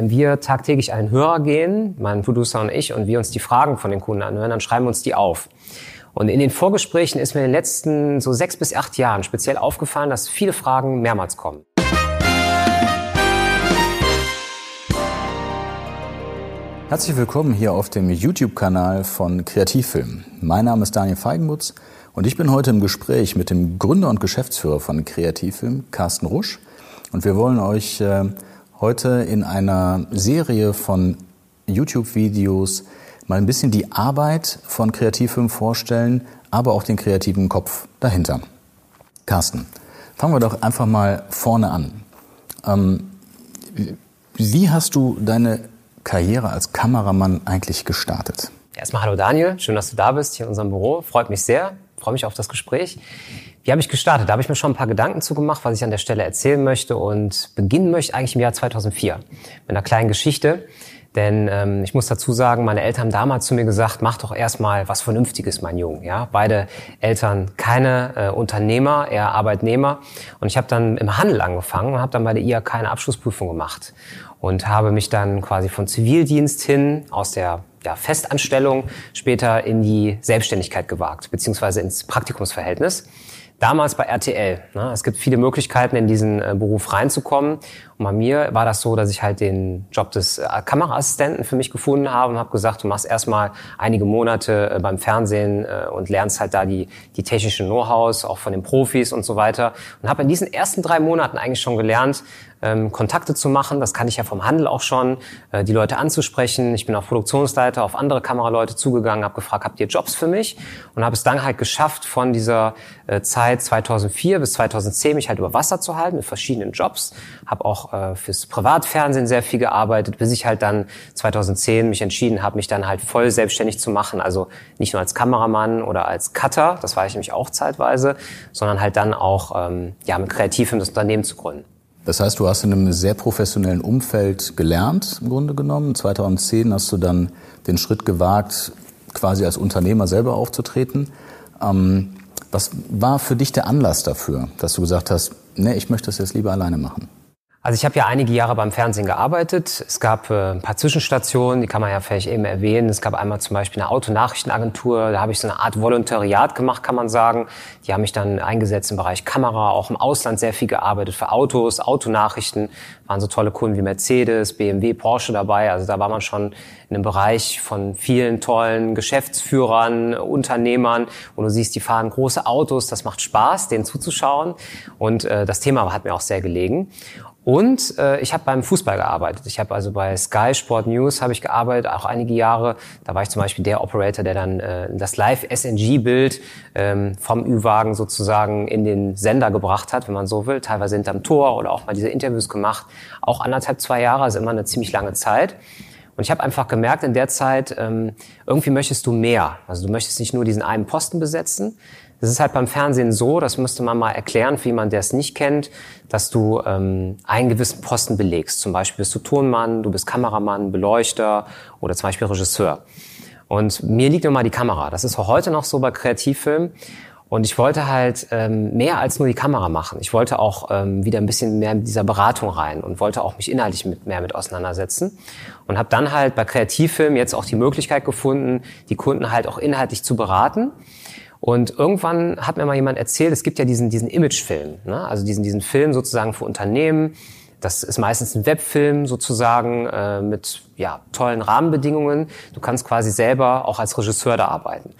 wenn wir tagtäglich einen Hörer gehen, mein Producer und ich, und wir uns die Fragen von den Kunden anhören, dann schreiben wir uns die auf. Und in den Vorgesprächen ist mir in den letzten so sechs bis acht Jahren speziell aufgefallen, dass viele Fragen mehrmals kommen. Herzlich willkommen hier auf dem YouTube-Kanal von Kreativfilm. Mein Name ist Daniel Feigenbutz und ich bin heute im Gespräch mit dem Gründer und Geschäftsführer von Kreativfilm, Carsten Rusch. Und wir wollen euch äh, heute in einer Serie von YouTube-Videos mal ein bisschen die Arbeit von Kreativfilm vorstellen, aber auch den kreativen Kopf dahinter. Carsten, fangen wir doch einfach mal vorne an. Ähm, wie hast du deine Karriere als Kameramann eigentlich gestartet? Erstmal hallo Daniel, schön, dass du da bist hier in unserem Büro. Freut mich sehr, freue mich auf das Gespräch. Wie habe ich gestartet? Da habe ich mir schon ein paar Gedanken zugemacht, was ich an der Stelle erzählen möchte und beginnen möchte eigentlich im Jahr 2004 mit einer kleinen Geschichte. Denn ähm, ich muss dazu sagen, meine Eltern haben damals zu mir gesagt, mach doch erstmal was Vernünftiges, mein Junge. Ja, beide Eltern keine äh, Unternehmer, eher Arbeitnehmer. Und ich habe dann im Handel angefangen und habe dann bei der IHK eine Abschlussprüfung gemacht und habe mich dann quasi von Zivildienst hin aus der ja, Festanstellung später in die Selbstständigkeit gewagt, beziehungsweise ins Praktikumsverhältnis. Damals bei RTL. Ne? Es gibt viele Möglichkeiten, in diesen äh, Beruf reinzukommen. Und bei mir war das so, dass ich halt den Job des äh, Kameraassistenten für mich gefunden habe und habe gesagt, du machst erstmal einige Monate äh, beim Fernsehen äh, und lernst halt da die, die technischen Know-hows, auch von den Profis und so weiter. Und habe in diesen ersten drei Monaten eigentlich schon gelernt, ähm, Kontakte zu machen. Das kann ich ja vom Handel auch schon, äh, die Leute anzusprechen. Ich bin auf Produktionsleiter, auf andere Kameraleute zugegangen, habe gefragt, habt ihr Jobs für mich? Und habe es dann halt geschafft, von dieser äh, Zeit 2004 bis 2010 mich halt über Wasser zu halten mit verschiedenen Jobs. Habe auch äh, fürs Privatfernsehen sehr viel gearbeitet, bis ich halt dann 2010 mich entschieden habe, mich dann halt voll selbstständig zu machen. Also nicht nur als Kameramann oder als Cutter, das war ich nämlich auch zeitweise, sondern halt dann auch ähm, ja mit Kreativem das Unternehmen zu gründen. Das heißt, du hast in einem sehr professionellen Umfeld gelernt, im Grunde genommen. 2010 hast du dann den Schritt gewagt, quasi als Unternehmer selber aufzutreten. Ähm, was war für dich der Anlass dafür, dass du gesagt hast, nee, ich möchte das jetzt lieber alleine machen? Also ich habe ja einige Jahre beim Fernsehen gearbeitet. Es gab äh, ein paar Zwischenstationen, die kann man ja vielleicht eben erwähnen. Es gab einmal zum Beispiel eine Autonachrichtenagentur, da habe ich so eine Art Volontariat gemacht, kann man sagen. Die haben mich dann eingesetzt im Bereich Kamera, auch im Ausland sehr viel gearbeitet für Autos, Autonachrichten. Waren so tolle Kunden wie Mercedes, BMW, Porsche dabei. Also da war man schon in einem Bereich von vielen tollen Geschäftsführern, Unternehmern, wo du siehst, die fahren große Autos. Das macht Spaß, denen zuzuschauen. Und äh, das Thema hat mir auch sehr gelegen. Und äh, ich habe beim Fußball gearbeitet. Ich habe also bei Sky Sport News habe ich gearbeitet, auch einige Jahre. Da war ich zum Beispiel der Operator, der dann äh, das Live-SNG-Bild ähm, vom Ü-Wagen sozusagen in den Sender gebracht hat, wenn man so will. Teilweise hinterm Tor oder auch mal diese Interviews gemacht. Auch anderthalb, zwei Jahre, also immer eine ziemlich lange Zeit. Und ich habe einfach gemerkt in der Zeit, ähm, irgendwie möchtest du mehr. Also du möchtest nicht nur diesen einen Posten besetzen, es ist halt beim Fernsehen so, das müsste man mal erklären für jemanden, der es nicht kennt, dass du ähm, einen gewissen Posten belegst. Zum Beispiel bist du Tonmann, du bist Kameramann, Beleuchter oder zum Beispiel Regisseur. Und mir liegt immer die Kamera. Das ist auch heute noch so bei Kreativfilmen. Und ich wollte halt ähm, mehr als nur die Kamera machen. Ich wollte auch ähm, wieder ein bisschen mehr mit dieser Beratung rein und wollte auch mich inhaltlich mit, mehr mit auseinandersetzen. Und habe dann halt bei Kreativfilmen jetzt auch die Möglichkeit gefunden, die Kunden halt auch inhaltlich zu beraten. Und irgendwann hat mir mal jemand erzählt, es gibt ja diesen, diesen Imagefilm, ne? also diesen, diesen Film sozusagen für Unternehmen. Das ist meistens ein Webfilm sozusagen äh, mit ja, tollen Rahmenbedingungen. Du kannst quasi selber auch als Regisseur da arbeiten.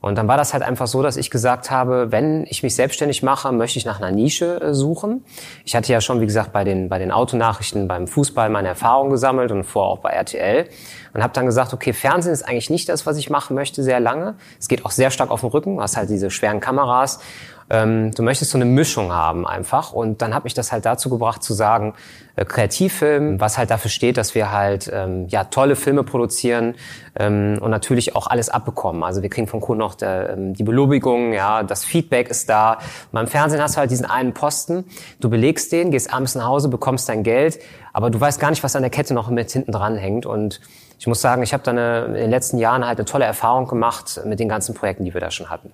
Und dann war das halt einfach so, dass ich gesagt habe, wenn ich mich selbstständig mache, möchte ich nach einer Nische äh, suchen. Ich hatte ja schon, wie gesagt, bei den, bei den Autonachrichten, beim Fußball meine Erfahrungen gesammelt und vorher auch bei RTL. Und habe dann gesagt, okay, Fernsehen ist eigentlich nicht das, was ich machen möchte, sehr lange. Es geht auch sehr stark auf den Rücken, hast halt diese schweren Kameras. Ähm, du möchtest so eine Mischung haben einfach. Und dann hat mich das halt dazu gebracht zu sagen, äh, Kreativfilm, was halt dafür steht, dass wir halt ähm, ja tolle Filme produzieren ähm, und natürlich auch alles abbekommen. Also wir kriegen vom Kunden auch der, ähm, die Belobigung, ja, das Feedback ist da. Beim Fernsehen hast du halt diesen einen Posten, du belegst den, gehst abends nach Hause, bekommst dein Geld, aber du weißt gar nicht, was an der Kette noch mit hinten dran hängt. Und ich muss sagen, ich habe da eine, in den letzten Jahren halt eine tolle Erfahrung gemacht mit den ganzen Projekten, die wir da schon hatten.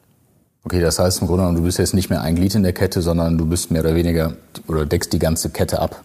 Okay, das heißt im Grunde genommen, du bist jetzt nicht mehr ein Glied in der Kette, sondern du bist mehr oder weniger oder deckst die ganze Kette ab.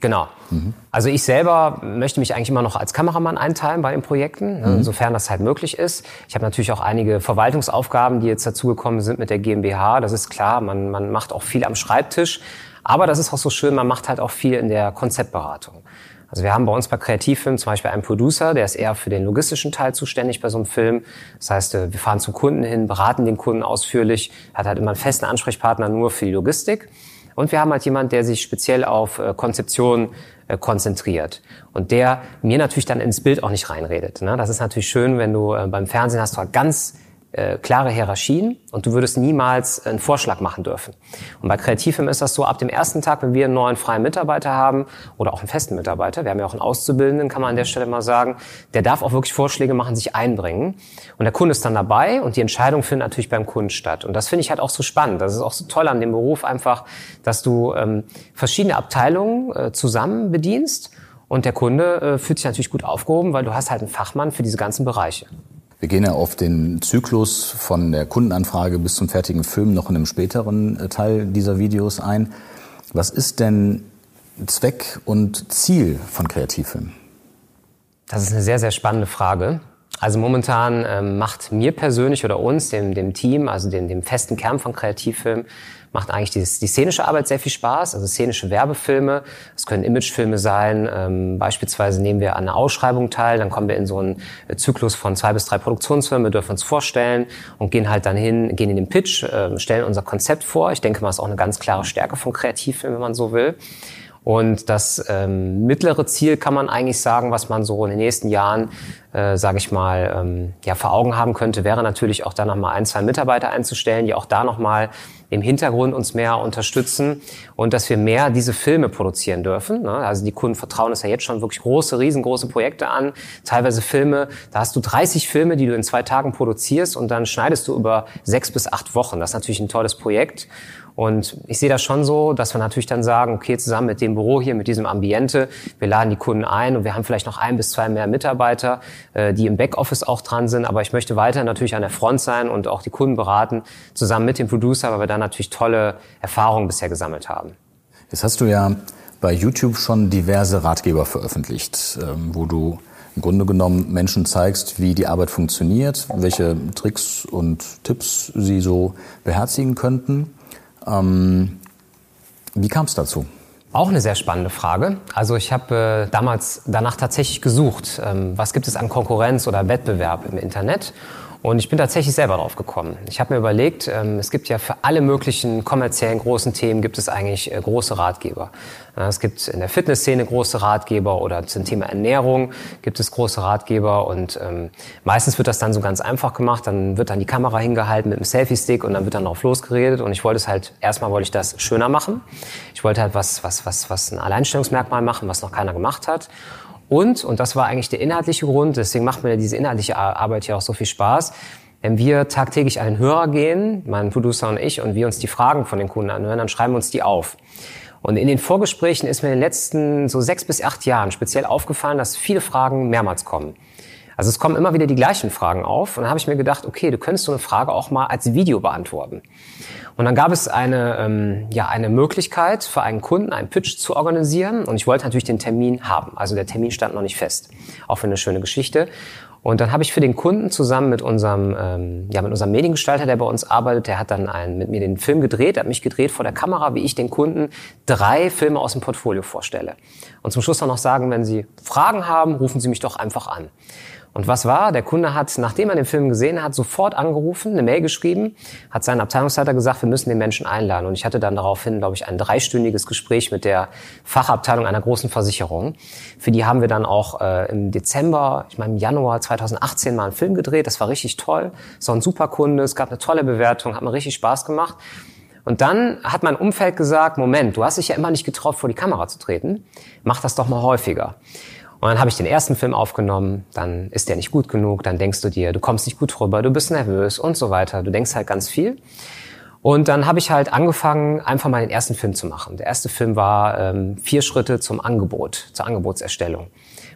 Genau. Mhm. Also ich selber möchte mich eigentlich immer noch als Kameramann einteilen bei den Projekten, ne, mhm. insofern das halt möglich ist. Ich habe natürlich auch einige Verwaltungsaufgaben, die jetzt dazugekommen sind mit der GmbH. Das ist klar, man, man macht auch viel am Schreibtisch. Aber das ist auch so schön, man macht halt auch viel in der Konzeptberatung. Also wir haben bei uns bei Kreativfilmen zum Beispiel einen Producer, der ist eher für den logistischen Teil zuständig bei so einem Film. Das heißt, äh, wir fahren zum Kunden hin, beraten den Kunden ausführlich, hat halt immer einen festen Ansprechpartner nur für die Logistik. Und wir haben halt jemand, der sich speziell auf äh, Konzeption äh, konzentriert und der mir natürlich dann ins Bild auch nicht reinredet. Ne? Das ist natürlich schön, wenn du beim Fernsehen hast du halt ganz äh, klare Hierarchien und du würdest niemals einen Vorschlag machen dürfen. Und bei Kreativfilm ist das so, ab dem ersten Tag, wenn wir einen neuen freien Mitarbeiter haben oder auch einen festen Mitarbeiter, wir haben ja auch einen Auszubildenden, kann man an der Stelle mal sagen, der darf auch wirklich Vorschläge machen, sich einbringen. Und der Kunde ist dann dabei und die Entscheidung findet natürlich beim Kunden statt. Und das finde ich halt auch so spannend. Das ist auch so toll an dem Beruf einfach, dass du ähm, verschiedene Abteilungen äh, zusammen bedienst und der Kunde äh, fühlt sich natürlich gut aufgehoben, weil du hast halt einen Fachmann für diese ganzen Bereiche. Wir gehen ja auf den Zyklus von der Kundenanfrage bis zum fertigen Film noch in einem späteren äh, Teil dieser Videos ein. Was ist denn Zweck und Ziel von Kreativfilm? Das ist eine sehr, sehr spannende Frage. Also momentan ähm, macht mir persönlich oder uns, dem, dem Team, also dem, dem festen Kern von Kreativfilm, macht eigentlich die, die szenische Arbeit sehr viel Spaß. Also szenische Werbefilme, es können Imagefilme sein. Ähm, beispielsweise nehmen wir an einer Ausschreibung teil, dann kommen wir in so einen Zyklus von zwei bis drei Produktionsfilmen, wir dürfen uns vorstellen und gehen halt dann hin, gehen in den Pitch, äh, stellen unser Konzept vor. Ich denke mal, ist auch eine ganz klare Stärke von Kreativfilmen, wenn man so will. Und das ähm, mittlere Ziel kann man eigentlich sagen, was man so in den nächsten Jahren, äh, sage ich mal, ähm, ja vor Augen haben könnte, wäre natürlich auch da noch mal ein, zwei Mitarbeiter einzustellen, die auch da noch mal im Hintergrund uns mehr unterstützen und dass wir mehr diese Filme produzieren dürfen. Ne? Also die Kunden vertrauen es ja jetzt schon wirklich große, riesengroße Projekte an. Teilweise Filme, da hast du 30 Filme, die du in zwei Tagen produzierst und dann schneidest du über sechs bis acht Wochen. Das ist natürlich ein tolles Projekt. Und ich sehe das schon so, dass wir natürlich dann sagen, okay, zusammen mit dem Büro hier, mit diesem Ambiente, wir laden die Kunden ein und wir haben vielleicht noch ein bis zwei mehr Mitarbeiter, äh, die im Backoffice auch dran sind. Aber ich möchte weiter natürlich an der Front sein und auch die Kunden beraten, zusammen mit dem Producer, weil wir da natürlich tolle Erfahrungen bisher gesammelt haben. Jetzt hast du ja bei YouTube schon diverse Ratgeber veröffentlicht, ähm, wo du im Grunde genommen Menschen zeigst, wie die Arbeit funktioniert, welche Tricks und Tipps sie so beherzigen könnten. Ähm, wie kam es dazu? Auch eine sehr spannende Frage. Also ich habe äh, damals danach tatsächlich gesucht, ähm, was gibt es an Konkurrenz oder Wettbewerb im Internet und ich bin tatsächlich selber drauf gekommen. Ich habe mir überlegt, ähm, es gibt ja für alle möglichen kommerziellen großen Themen gibt es eigentlich äh, große Ratgeber. Es gibt in der Fitnessszene große Ratgeber oder zum Thema Ernährung gibt es große Ratgeber und ähm, meistens wird das dann so ganz einfach gemacht. Dann wird dann die Kamera hingehalten mit einem Selfie-Stick und dann wird dann drauf losgeredet und ich wollte es halt, erstmal wollte ich das schöner machen. Ich wollte halt was, was, was, was ein Alleinstellungsmerkmal machen, was noch keiner gemacht hat. Und, und das war eigentlich der inhaltliche Grund, deswegen macht mir diese inhaltliche Arbeit hier auch so viel Spaß, wenn wir tagtäglich den Hörer gehen, mein Producer und ich, und wir uns die Fragen von den Kunden anhören, dann schreiben wir uns die auf. Und in den Vorgesprächen ist mir in den letzten so sechs bis acht Jahren speziell aufgefallen, dass viele Fragen mehrmals kommen. Also es kommen immer wieder die gleichen Fragen auf. Und dann habe ich mir gedacht, okay, du könntest so eine Frage auch mal als Video beantworten. Und dann gab es eine, ähm, ja, eine Möglichkeit für einen Kunden, einen Pitch zu organisieren. Und ich wollte natürlich den Termin haben. Also der Termin stand noch nicht fest. Auch für eine schöne Geschichte. Und dann habe ich für den Kunden zusammen mit unserem, ähm, ja, mit unserem Mediengestalter, der bei uns arbeitet, der hat dann einen, mit mir den Film gedreht, hat mich gedreht vor der Kamera, wie ich den Kunden drei Filme aus dem Portfolio vorstelle. Und zum Schluss dann noch sagen, wenn Sie Fragen haben, rufen Sie mich doch einfach an. Und was war? Der Kunde hat, nachdem er den Film gesehen hat, sofort angerufen, eine Mail geschrieben, hat seinen Abteilungsleiter gesagt, wir müssen den Menschen einladen. Und ich hatte dann daraufhin, glaube ich, ein dreistündiges Gespräch mit der Fachabteilung einer großen Versicherung. Für die haben wir dann auch äh, im Dezember, ich meine im Januar 2018 mal einen Film gedreht. Das war richtig toll. War ein super Kunde, es gab eine tolle Bewertung, hat mir richtig Spaß gemacht. Und dann hat mein Umfeld gesagt, Moment, du hast dich ja immer nicht getraut, vor die Kamera zu treten. Mach das doch mal häufiger. Und dann habe ich den ersten Film aufgenommen, dann ist der nicht gut genug, dann denkst du dir, du kommst nicht gut rüber, du bist nervös und so weiter. Du denkst halt ganz viel. Und dann habe ich halt angefangen, einfach mal den ersten Film zu machen. Der erste Film war ähm, vier Schritte zum Angebot, zur Angebotserstellung.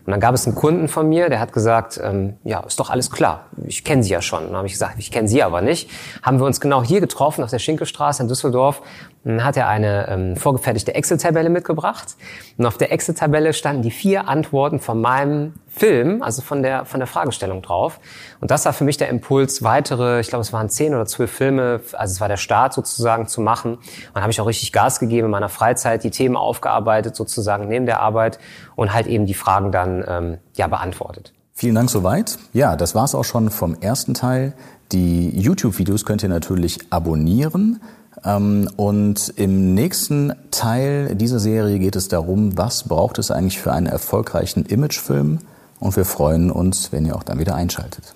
Und dann gab es einen Kunden von mir, der hat gesagt, ähm, ja, ist doch alles klar, ich kenne Sie ja schon. Und dann habe ich gesagt, ich kenne Sie aber nicht. Haben wir uns genau hier getroffen, auf der Schinkelstraße in Düsseldorf. Dann hat er eine ähm, vorgefertigte Excel-Tabelle mitgebracht. Und auf der Excel-Tabelle standen die vier Antworten von meinem Film, also von der, von der Fragestellung drauf. Und das war für mich der Impuls, weitere, ich glaube, es waren zehn oder zwölf Filme, also es war der Start sozusagen zu machen. Und dann habe ich auch richtig Gas gegeben in meiner Freizeit, die Themen aufgearbeitet sozusagen neben der Arbeit und halt eben die Fragen dann ähm, ja beantwortet. Vielen Dank soweit. Ja, das war's auch schon vom ersten Teil. Die YouTube-Videos könnt ihr natürlich abonnieren. Ähm, und im nächsten Teil dieser Serie geht es darum, was braucht es eigentlich für einen erfolgreichen Imagefilm? Und wir freuen uns, wenn ihr auch dann wieder einschaltet.